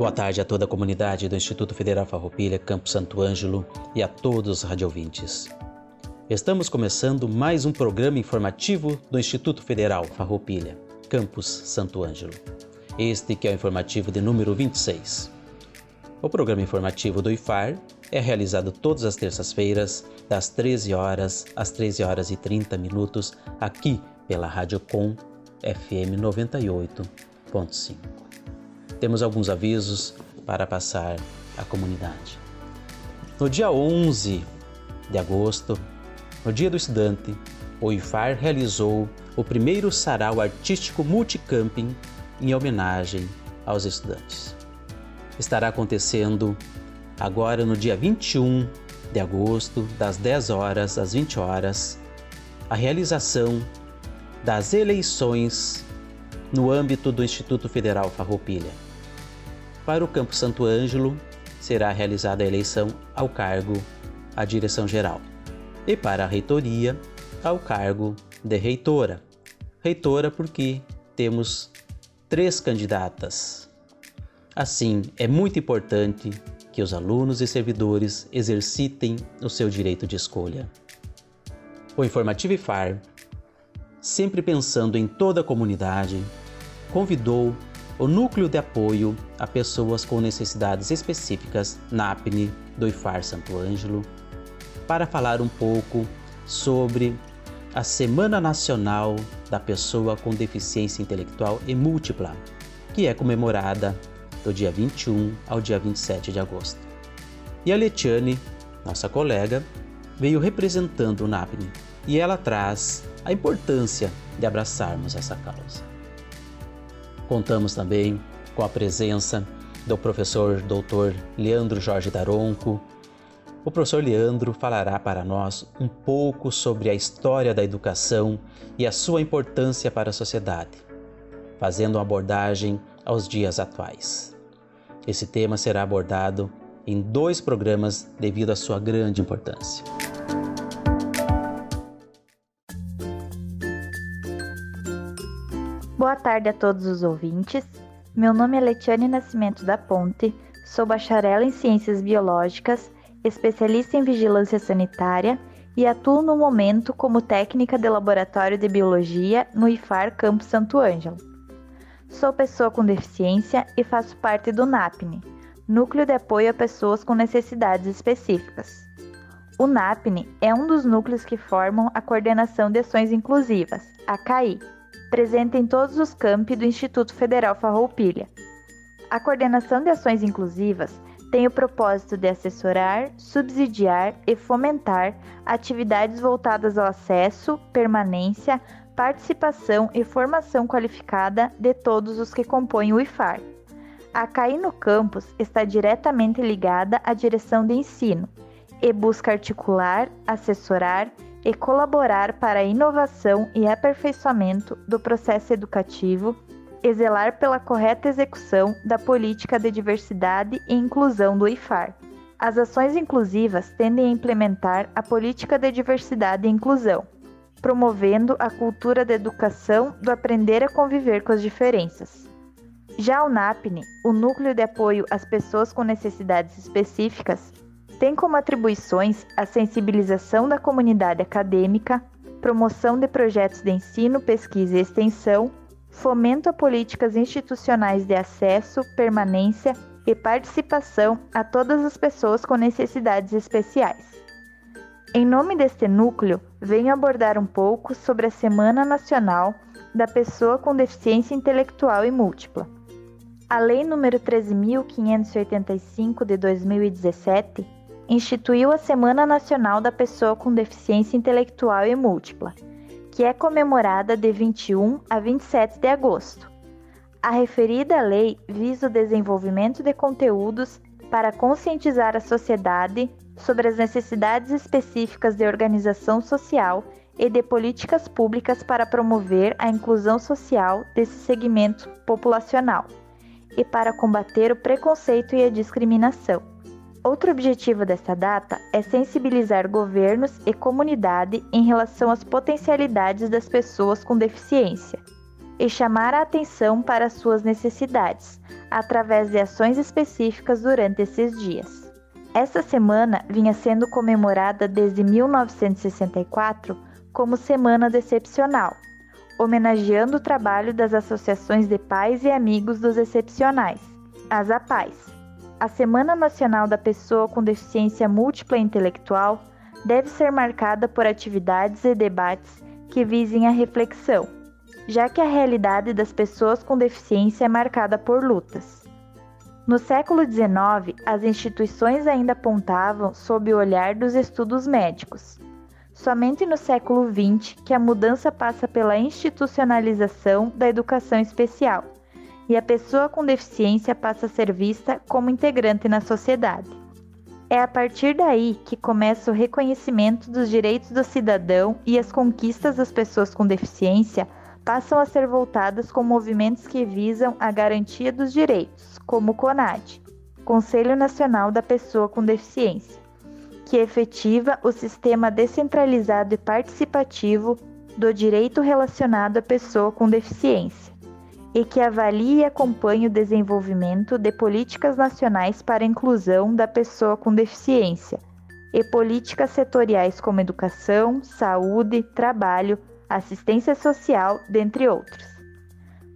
Boa tarde a toda a comunidade do Instituto Federal Farroupilha, Campo Santo Ângelo e a todos os radiovintes. Estamos começando mais um programa informativo do Instituto Federal Farroupilha, Campus Santo Ângelo. Este que é o informativo de número 26. O programa informativo do IFAR é realizado todas as terças-feiras, das 13 horas às 13 horas e 30 minutos, aqui pela Rádio Com FM 98.5 temos alguns avisos para passar à comunidade. No dia 11 de agosto, no Dia do Estudante, o IFAR realizou o primeiro sarau artístico multicamping em homenagem aos estudantes. Estará acontecendo agora no dia 21 de agosto, das 10 horas às 20 horas, a realização das eleições no âmbito do Instituto Federal Farroupilha. Para o Campo Santo Ângelo, será realizada a eleição ao cargo a direção geral. E para a reitoria, ao cargo de reitora. Reitora porque temos três candidatas. Assim, é muito importante que os alunos e servidores exercitem o seu direito de escolha. O Informativo IFAR, sempre pensando em toda a comunidade, convidou o Núcleo de Apoio a Pessoas com Necessidades Específicas, NAPNE, do IFAR Santo Ângelo, para falar um pouco sobre a Semana Nacional da Pessoa com Deficiência Intelectual e Múltipla, que é comemorada do dia 21 ao dia 27 de agosto. E a Letiane, nossa colega, veio representando o NAPNE e ela traz a importância de abraçarmos essa causa. Contamos também com a presença do professor Dr. Leandro Jorge Daronco. O professor Leandro falará para nós um pouco sobre a história da educação e a sua importância para a sociedade, fazendo uma abordagem aos dias atuais. Esse tema será abordado em dois programas devido à sua grande importância. Tarde a todos os ouvintes. Meu nome é Letiane Nascimento da Ponte, sou bacharel em Ciências Biológicas, especialista em Vigilância Sanitária e atuo no momento como técnica de Laboratório de Biologia no IFAR Campo Santo Ângelo. Sou pessoa com deficiência e faço parte do NAPNE, Núcleo de Apoio a Pessoas com Necessidades Específicas. O NAPNE é um dos núcleos que formam a Coordenação de Ações Inclusivas, a CAI, presente em todos os campi do Instituto Federal Farroupilha. A coordenação de ações inclusivas tem o propósito de assessorar, subsidiar e fomentar atividades voltadas ao acesso, permanência, participação e formação qualificada de todos os que compõem o IFAR. A CAI no campus está diretamente ligada à direção de ensino e busca articular, assessorar e colaborar para a inovação e aperfeiçoamento do processo educativo e zelar pela correta execução da política de diversidade e inclusão do IFAR. As ações inclusivas tendem a implementar a política de diversidade e inclusão, promovendo a cultura da educação do aprender a conviver com as diferenças. Já o NAPNE, o Núcleo de Apoio às Pessoas com Necessidades Específicas, tem como atribuições a sensibilização da comunidade acadêmica, promoção de projetos de ensino, pesquisa e extensão, fomento a políticas institucionais de acesso, permanência e participação a todas as pessoas com necessidades especiais. Em nome deste núcleo, venho abordar um pouco sobre a Semana Nacional da Pessoa com Deficiência Intelectual e Múltipla. A Lei nº 13.585 de 2017 instituiu a Semana Nacional da Pessoa com Deficiência Intelectual e Múltipla, que é comemorada de 21 a 27 de agosto. A referida lei visa o desenvolvimento de conteúdos para conscientizar a sociedade sobre as necessidades específicas de organização social e de políticas públicas para promover a inclusão social desse segmento populacional e para combater o preconceito e a discriminação. Outro objetivo desta data é sensibilizar governos e comunidade em relação às potencialidades das pessoas com deficiência e chamar a atenção para suas necessidades, através de ações específicas durante esses dias. Esta semana vinha sendo comemorada desde 1964 como Semana Decepcional, homenageando o trabalho das associações de pais e amigos dos excepcionais, as APAES. A Semana Nacional da Pessoa com Deficiência Múltipla Intelectual deve ser marcada por atividades e debates que visem a reflexão, já que a realidade das pessoas com deficiência é marcada por lutas. No século XIX, as instituições ainda apontavam sob o olhar dos estudos médicos. Somente no século XX que a mudança passa pela institucionalização da educação especial e a pessoa com deficiência passa a ser vista como integrante na sociedade. É a partir daí que começa o reconhecimento dos direitos do cidadão e as conquistas das pessoas com deficiência passam a ser voltadas com movimentos que visam a garantia dos direitos, como o CONAD, Conselho Nacional da Pessoa com Deficiência, que efetiva o sistema descentralizado e participativo do direito relacionado à pessoa com deficiência e que avalie e acompanhe o desenvolvimento de políticas nacionais para a inclusão da pessoa com deficiência e políticas setoriais como educação, saúde, trabalho, assistência social, dentre outros.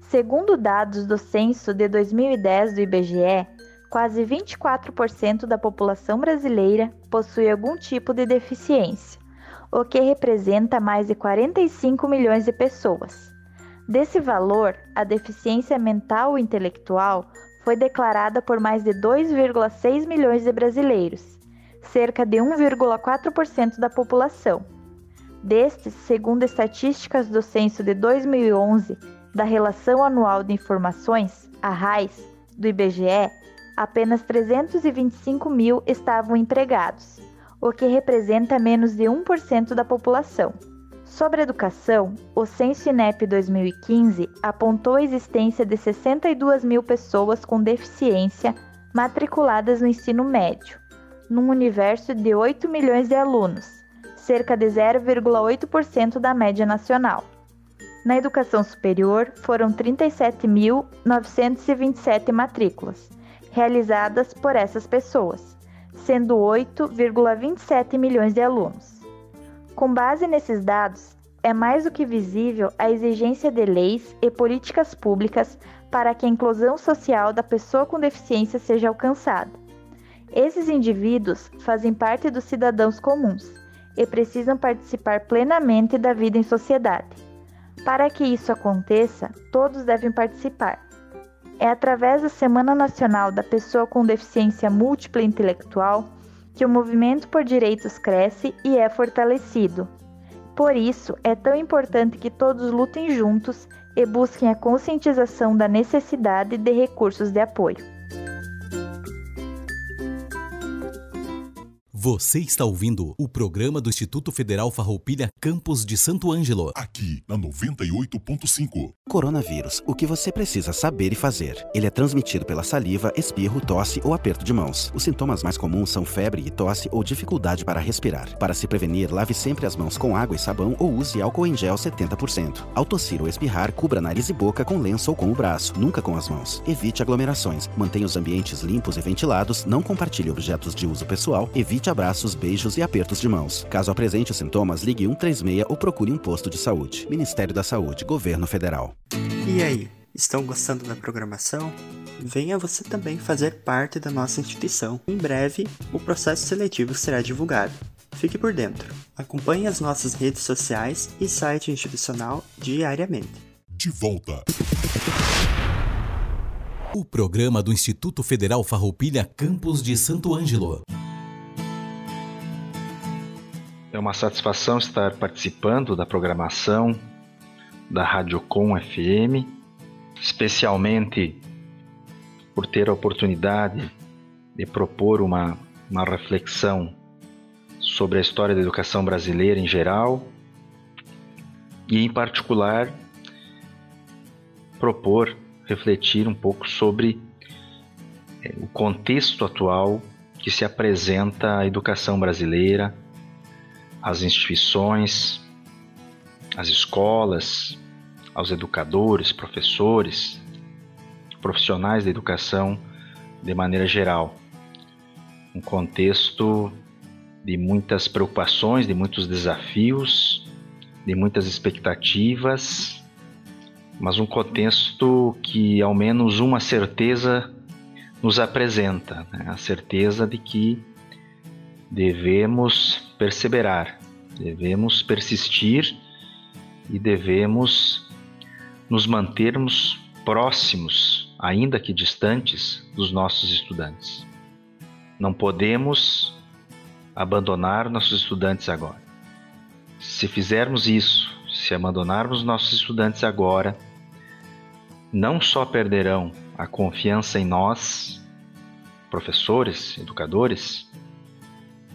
Segundo dados do censo de 2010 do IBGE, quase 24% da população brasileira possui algum tipo de deficiência, o que representa mais de 45 milhões de pessoas. Desse valor, a deficiência mental ou intelectual foi declarada por mais de 2,6 milhões de brasileiros, cerca de 1,4% da população. Destes, segundo estatísticas do censo de 2011 da Relação Anual de Informações, a RAIS, do IBGE, apenas 325 mil estavam empregados, o que representa menos de 1% da população. Sobre educação, o Censo INEP 2015 apontou a existência de 62 mil pessoas com deficiência matriculadas no ensino médio, num universo de 8 milhões de alunos, cerca de 0,8% da média nacional. Na educação superior, foram 37.927 matrículas, realizadas por essas pessoas, sendo 8,27 milhões de alunos. Com base nesses dados, é mais do que visível a exigência de leis e políticas públicas para que a inclusão social da pessoa com deficiência seja alcançada. Esses indivíduos fazem parte dos cidadãos comuns e precisam participar plenamente da vida em sociedade. Para que isso aconteça, todos devem participar. É através da Semana Nacional da Pessoa com Deficiência Múltipla Intelectual que o movimento por direitos cresce e é fortalecido. Por isso, é tão importante que todos lutem juntos e busquem a conscientização da necessidade de recursos de apoio. Você está ouvindo o programa do Instituto Federal Farroupilha Campos de Santo Ângelo. Aqui na 98.5. Coronavírus. O que você precisa saber e fazer. Ele é transmitido pela saliva, espirro, tosse ou aperto de mãos. Os sintomas mais comuns são febre e tosse ou dificuldade para respirar. Para se prevenir, lave sempre as mãos com água e sabão ou use álcool em gel 70%. Ao tossir ou espirrar, cubra nariz e boca com lenço ou com o braço, nunca com as mãos. Evite aglomerações. Mantenha os ambientes limpos e ventilados. Não compartilhe objetos de uso pessoal. Evite abraços, beijos e apertos de mãos. Caso apresente os sintomas, ligue 136 ou procure um posto de saúde. Ministério da Saúde, Governo Federal. E aí, estão gostando da programação? Venha você também fazer parte da nossa instituição. Em breve, o processo seletivo será divulgado. Fique por dentro. Acompanhe as nossas redes sociais e site institucional diariamente. De volta. O programa do Instituto Federal Farroupilha Campos de Santo Ângelo. É uma satisfação estar participando da programação da Radiocom FM, especialmente por ter a oportunidade de propor uma, uma reflexão sobre a história da educação brasileira em geral e, em particular, propor refletir um pouco sobre eh, o contexto atual que se apresenta a educação brasileira às instituições, às escolas, aos educadores, professores, profissionais da educação de maneira geral. Um contexto de muitas preocupações, de muitos desafios, de muitas expectativas, mas um contexto que ao menos uma certeza nos apresenta, né? a certeza de que devemos perseverar, devemos persistir e devemos nos mantermos próximos, ainda que distantes, dos nossos estudantes. Não podemos abandonar nossos estudantes agora. Se fizermos isso, se abandonarmos nossos estudantes agora, não só perderão a confiança em nós, professores, educadores,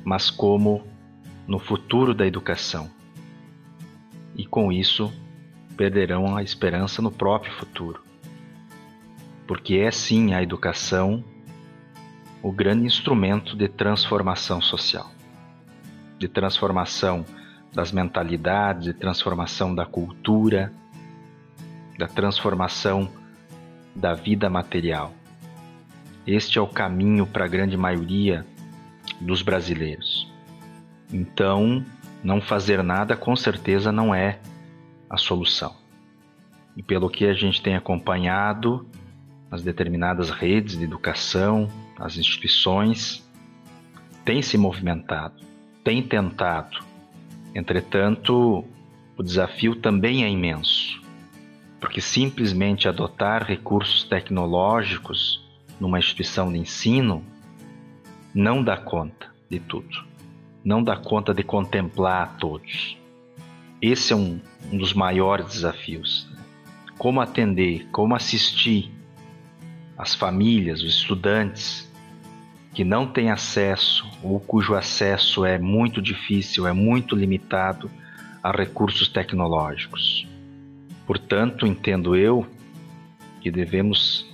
mas como no futuro da educação. E com isso, perderão a esperança no próprio futuro. Porque é sim a educação o grande instrumento de transformação social, de transformação das mentalidades, de transformação da cultura, da transformação da vida material. Este é o caminho para a grande maioria dos brasileiros. Então, não fazer nada com certeza não é a solução. E pelo que a gente tem acompanhado nas determinadas redes de educação, as instituições, tem se movimentado, tem tentado. Entretanto, o desafio também é imenso, porque simplesmente adotar recursos tecnológicos numa instituição de ensino não dá conta de tudo, não dá conta de contemplar a todos. Esse é um, um dos maiores desafios. Né? Como atender, como assistir as famílias, os estudantes que não têm acesso ou cujo acesso é muito difícil, é muito limitado a recursos tecnológicos. Portanto, entendo eu que devemos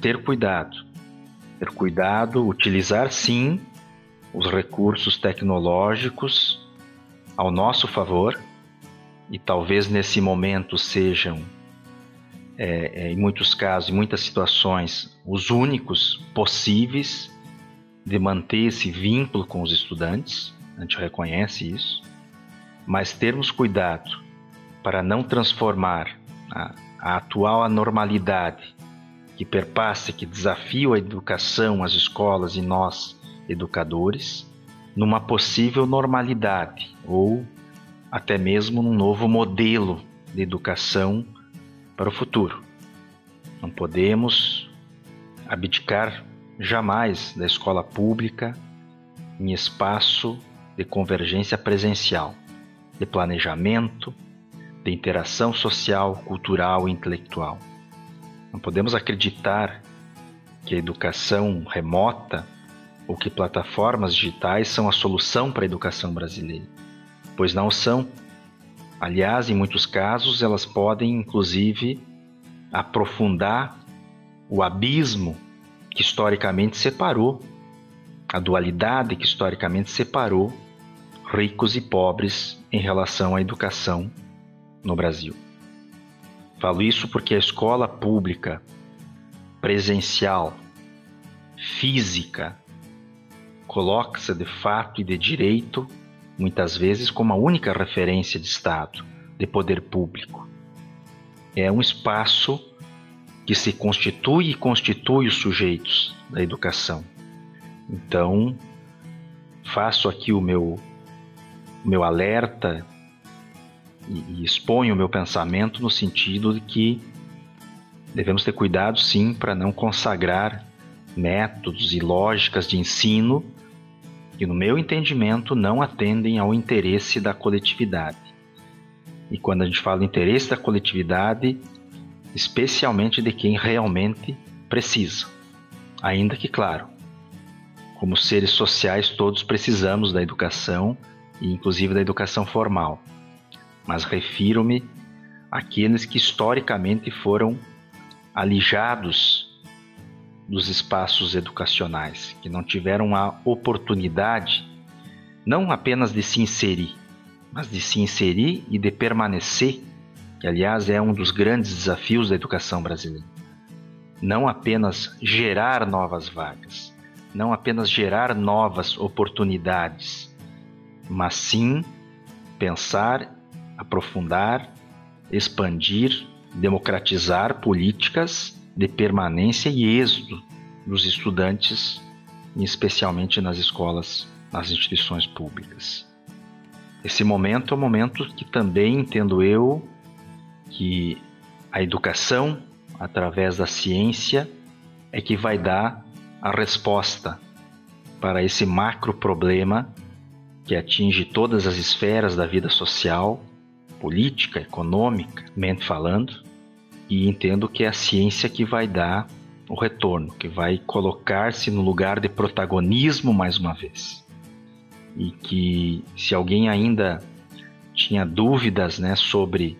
ter cuidado ter cuidado, utilizar sim os recursos tecnológicos ao nosso favor e talvez nesse momento sejam, é, é, em muitos casos, em muitas situações, os únicos possíveis de manter esse vínculo com os estudantes, a gente reconhece isso, mas termos cuidado para não transformar a, a atual anormalidade que perpassa, que desafia a educação, as escolas e nós, educadores, numa possível normalidade ou até mesmo num novo modelo de educação para o futuro. Não podemos abdicar jamais da escola pública em espaço de convergência presencial, de planejamento, de interação social, cultural e intelectual. Não podemos acreditar que a educação remota ou que plataformas digitais são a solução para a educação brasileira, pois não são. Aliás, em muitos casos, elas podem inclusive aprofundar o abismo que historicamente separou, a dualidade que historicamente separou ricos e pobres em relação à educação no Brasil. Falo isso porque a escola pública, presencial, física, coloca-se de fato e de direito, muitas vezes, como a única referência de Estado, de poder público. É um espaço que se constitui e constitui os sujeitos da educação. Então, faço aqui o meu, o meu alerta e, e exponho o meu pensamento no sentido de que devemos ter cuidado, sim, para não consagrar métodos e lógicas de ensino que, no meu entendimento, não atendem ao interesse da coletividade. E quando a gente fala interesse da coletividade, especialmente de quem realmente precisa. Ainda que, claro, como seres sociais, todos precisamos da educação, e inclusive da educação formal. Mas refiro-me àqueles que historicamente foram alijados dos espaços educacionais, que não tiveram a oportunidade não apenas de se inserir, mas de se inserir e de permanecer, que aliás é um dos grandes desafios da educação brasileira. Não apenas gerar novas vagas, não apenas gerar novas oportunidades, mas sim pensar, aprofundar, expandir, democratizar políticas de permanência e êxodo dos estudantes, especialmente nas escolas, nas instituições públicas. Esse momento é um momento que também entendo eu que a educação, através da ciência, é que vai dar a resposta para esse macro problema que atinge todas as esferas da vida social, política, econômica, mente falando, e entendo que é a ciência que vai dar o retorno, que vai colocar-se no lugar de protagonismo mais uma vez. E que se alguém ainda tinha dúvidas né, sobre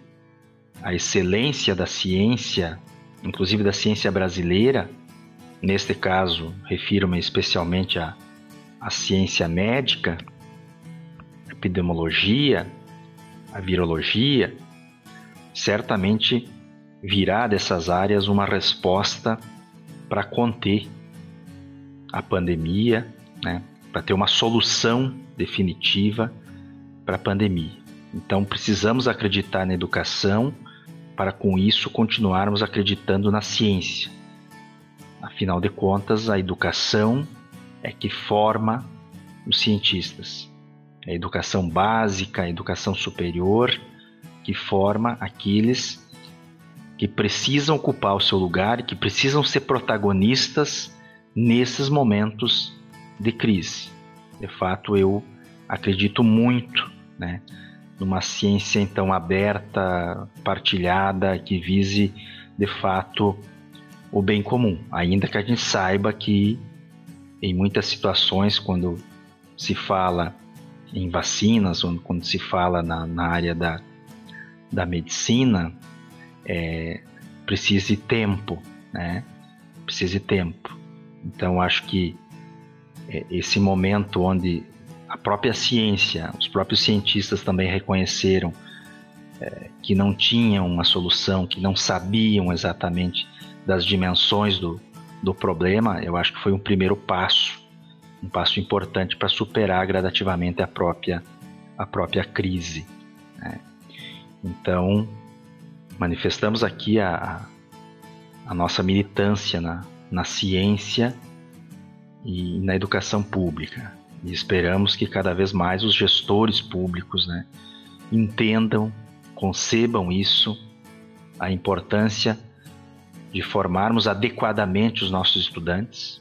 a excelência da ciência, inclusive da ciência brasileira, neste caso refiro-me especialmente à, à ciência médica, epidemiologia, a virologia, certamente virá dessas áreas uma resposta para conter a pandemia, né, para ter uma solução definitiva para a pandemia. Então precisamos acreditar na educação para com isso continuarmos acreditando na ciência. Afinal de contas, a educação é que forma os cientistas a educação básica, a educação superior, que forma aqueles que precisam ocupar o seu lugar e que precisam ser protagonistas nesses momentos de crise. De fato, eu acredito muito né, numa ciência então aberta, partilhada, que vise de fato o bem comum, ainda que a gente saiba que em muitas situações, quando se fala em vacinas, quando se fala na, na área da, da medicina, é, precise tempo, né? Precise tempo. Então, acho que é, esse momento onde a própria ciência, os próprios cientistas também reconheceram é, que não tinham uma solução, que não sabiam exatamente das dimensões do, do problema, eu acho que foi um primeiro passo um passo importante para superar gradativamente a própria, a própria crise. Né? Então, manifestamos aqui a, a nossa militância na, na ciência e na educação pública. E esperamos que cada vez mais os gestores públicos né, entendam, concebam isso, a importância de formarmos adequadamente os nossos estudantes,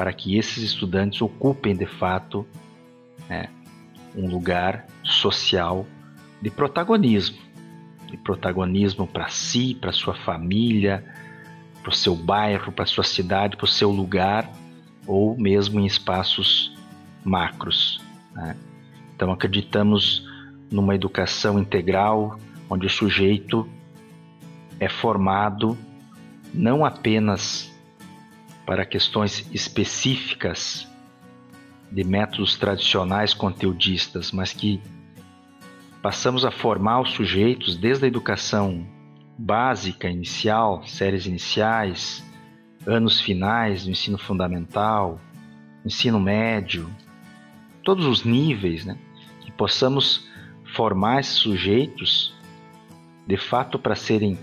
para que esses estudantes ocupem de fato né, um lugar social de protagonismo, de protagonismo para si, para sua família, para o seu bairro, para sua cidade, para o seu lugar ou mesmo em espaços macros. Né? Então acreditamos numa educação integral onde o sujeito é formado não apenas para questões específicas de métodos tradicionais conteudistas, mas que passamos a formar os sujeitos desde a educação básica, inicial, séries iniciais, anos finais do ensino fundamental, ensino médio, todos os níveis, né? que possamos formar esses sujeitos de fato para serem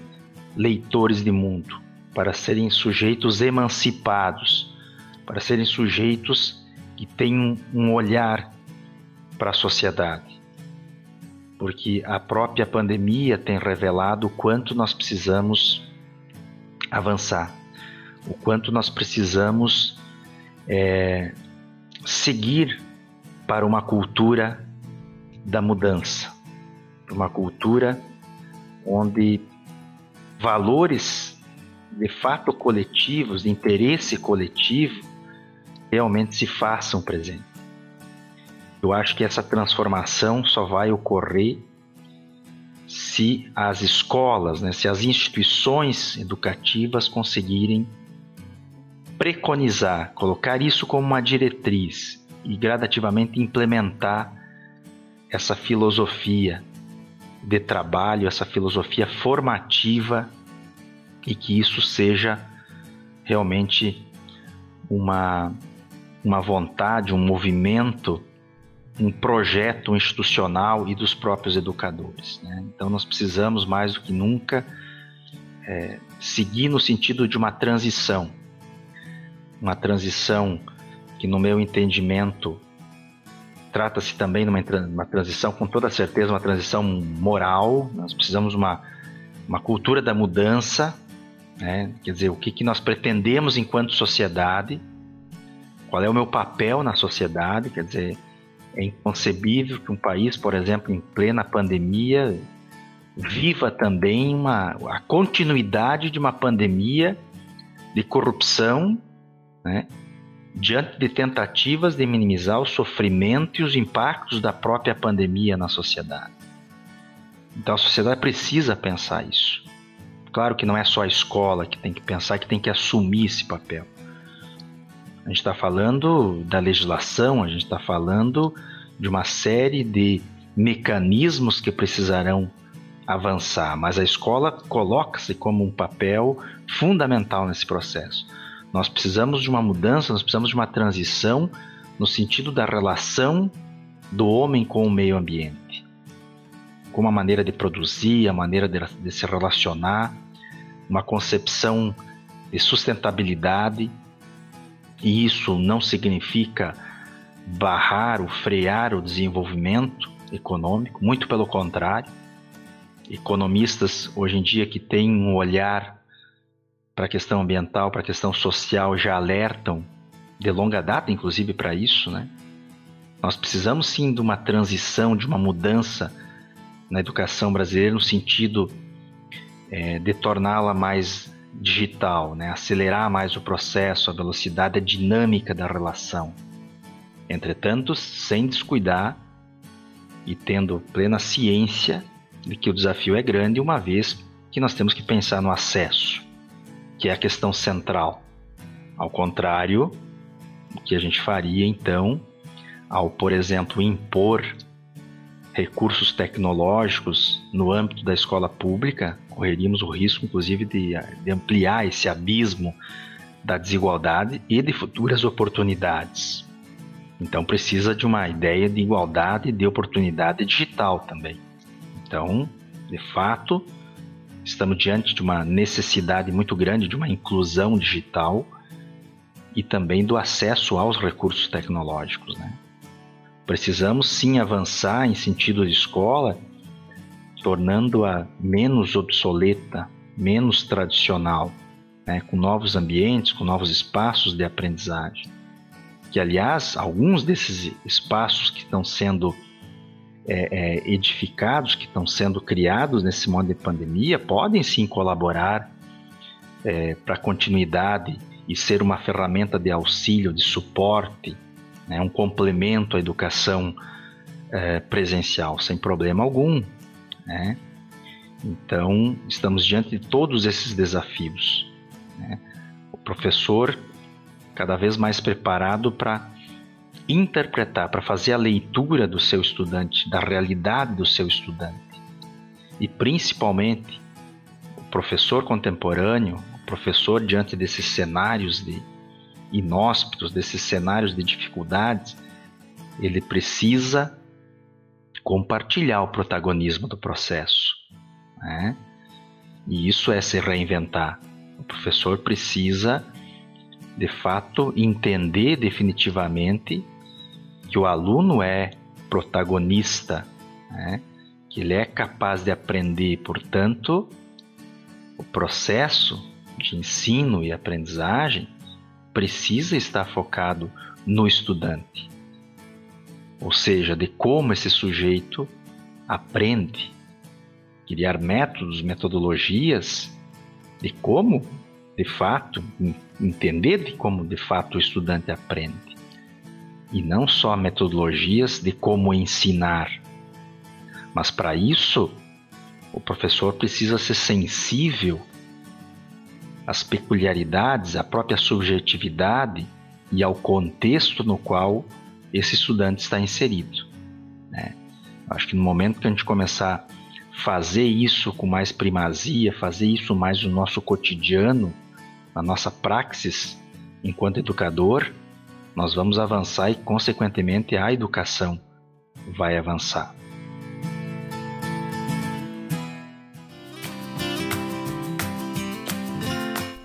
leitores de mundo, para serem sujeitos emancipados, para serem sujeitos que têm um olhar para a sociedade. Porque a própria pandemia tem revelado o quanto nós precisamos avançar, o quanto nós precisamos é, seguir para uma cultura da mudança, uma cultura onde valores de fato coletivos, de interesse coletivo, realmente se façam presentes. Eu acho que essa transformação só vai ocorrer se as escolas, né, se as instituições educativas conseguirem preconizar, colocar isso como uma diretriz e gradativamente implementar essa filosofia de trabalho, essa filosofia formativa e que isso seja realmente uma, uma vontade, um movimento, um projeto institucional e dos próprios educadores. Né? Então, nós precisamos mais do que nunca é, seguir no sentido de uma transição uma transição que, no meu entendimento, trata-se também de uma, uma, transição, com toda certeza, uma transição moral. Nós precisamos de uma, uma cultura da mudança, né? quer dizer, o que, que nós pretendemos enquanto sociedade, qual é o meu papel na sociedade, quer dizer, é inconcebível que um país, por exemplo, em plena pandemia, viva também uma, a continuidade de uma pandemia de corrupção né? diante de tentativas de minimizar o sofrimento e os impactos da própria pandemia na sociedade. Então a sociedade precisa pensar isso. Claro que não é só a escola que tem que pensar, que tem que assumir esse papel. A gente está falando da legislação, a gente está falando de uma série de mecanismos que precisarão avançar, mas a escola coloca-se como um papel fundamental nesse processo. Nós precisamos de uma mudança, nós precisamos de uma transição no sentido da relação do homem com o meio ambiente. Com uma maneira de produzir, a maneira de, de se relacionar, uma concepção de sustentabilidade. E isso não significa barrar ou frear o desenvolvimento econômico, muito pelo contrário. Economistas hoje em dia que têm um olhar para a questão ambiental, para a questão social já alertam de longa data, inclusive para isso, né? Nós precisamos sim de uma transição, de uma mudança na educação brasileira no sentido é, de torná-la mais digital, né? acelerar mais o processo, a velocidade, a dinâmica da relação. Entretanto, sem descuidar e tendo plena ciência de que o desafio é grande, uma vez que nós temos que pensar no acesso que é a questão central. Ao contrário do que a gente faria então ao, por exemplo, impor recursos tecnológicos no âmbito da escola pública, correríamos o risco, inclusive, de, de ampliar esse abismo da desigualdade e de futuras oportunidades. Então precisa de uma ideia de igualdade e de oportunidade digital também. Então, de fato, Estamos diante de uma necessidade muito grande de uma inclusão digital e também do acesso aos recursos tecnológicos. Né? Precisamos sim avançar em sentido de escola, tornando-a menos obsoleta, menos tradicional, né? com novos ambientes, com novos espaços de aprendizagem. Que, aliás, alguns desses espaços que estão sendo é, é, edificados, que estão sendo criados nesse modo de pandemia, podem sim colaborar é, para a continuidade e ser uma ferramenta de auxílio, de suporte, né, um complemento à educação é, presencial, sem problema algum. Né? Então, estamos diante de todos esses desafios. Né? O professor cada vez mais preparado para interpretar, para fazer a leitura do seu estudante, da realidade do seu estudante. E principalmente, o professor contemporâneo, o professor diante desses cenários de inóspitos, desses cenários de dificuldades, ele precisa compartilhar o protagonismo do processo. Né? E isso é se reinventar. O professor precisa, de fato, entender definitivamente que o aluno é protagonista, né? que ele é capaz de aprender, portanto, o processo de ensino e aprendizagem precisa estar focado no estudante. Ou seja, de como esse sujeito aprende, criar métodos, metodologias de como, de fato, entender de como de fato o estudante aprende. E não só metodologias de como ensinar. Mas para isso, o professor precisa ser sensível às peculiaridades, à própria subjetividade e ao contexto no qual esse estudante está inserido. Né? Acho que no momento que a gente começar a fazer isso com mais primazia, fazer isso mais no nosso cotidiano, na nossa praxis enquanto educador, nós vamos avançar e, consequentemente, a educação vai avançar.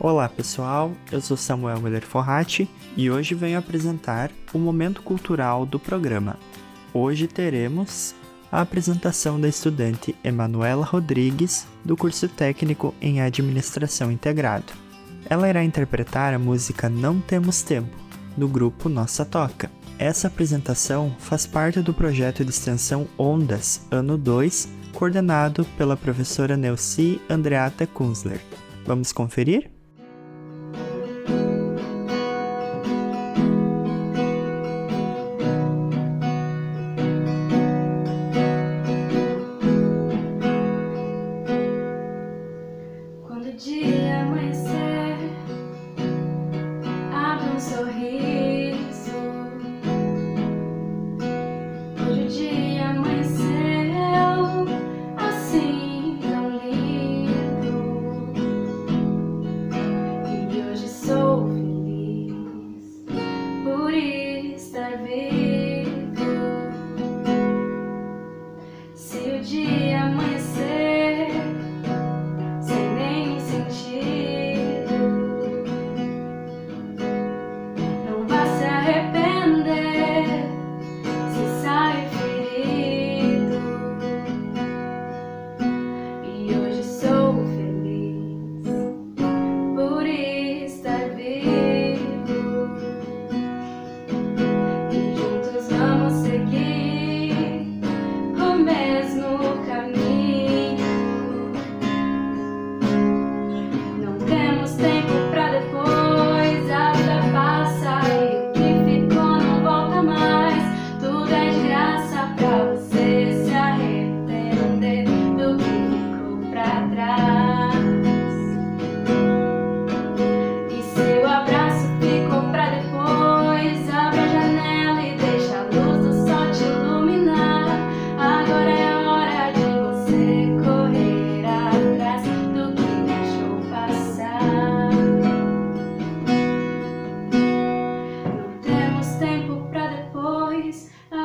Olá pessoal, eu sou Samuel Miller Forratti e hoje venho apresentar o momento cultural do programa. Hoje teremos a apresentação da estudante Emanuela Rodrigues, do curso técnico em Administração Integrado. Ela irá interpretar a música Não Temos Tempo, do grupo Nossa Toca. Essa apresentação faz parte do projeto de extensão Ondas, ano 2, coordenado pela professora Nelci Andreata Kunzler. Vamos conferir?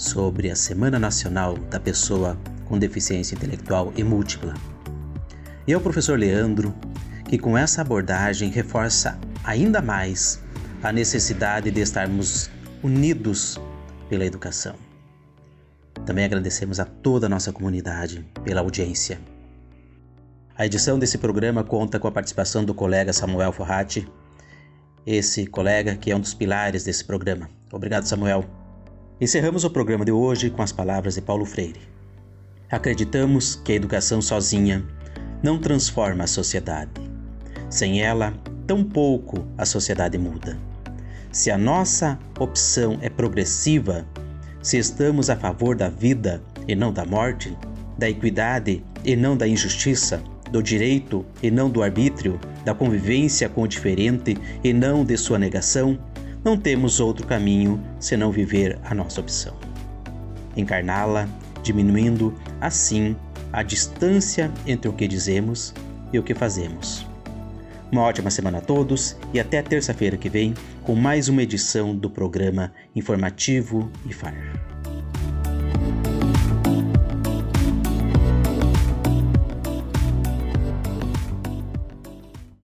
sobre a Semana Nacional da Pessoa com Deficiência Intelectual e Múltipla. E ao professor Leandro, que com essa abordagem reforça ainda mais a necessidade de estarmos unidos pela educação. Também agradecemos a toda a nossa comunidade pela audiência. A edição desse programa conta com a participação do colega Samuel Forratti, esse colega que é um dos pilares desse programa. Obrigado, Samuel. Encerramos o programa de hoje com as palavras de Paulo Freire. Acreditamos que a educação sozinha não transforma a sociedade. Sem ela, tampouco a sociedade muda. Se a nossa opção é progressiva, se estamos a favor da vida e não da morte, da equidade e não da injustiça, do direito e não do arbítrio, da convivência com o diferente e não de sua negação, não temos outro caminho senão viver a nossa opção. Encarná-la, diminuindo assim a distância entre o que dizemos e o que fazemos. Uma ótima semana a todos e até terça-feira que vem com mais uma edição do programa informativo IFAR.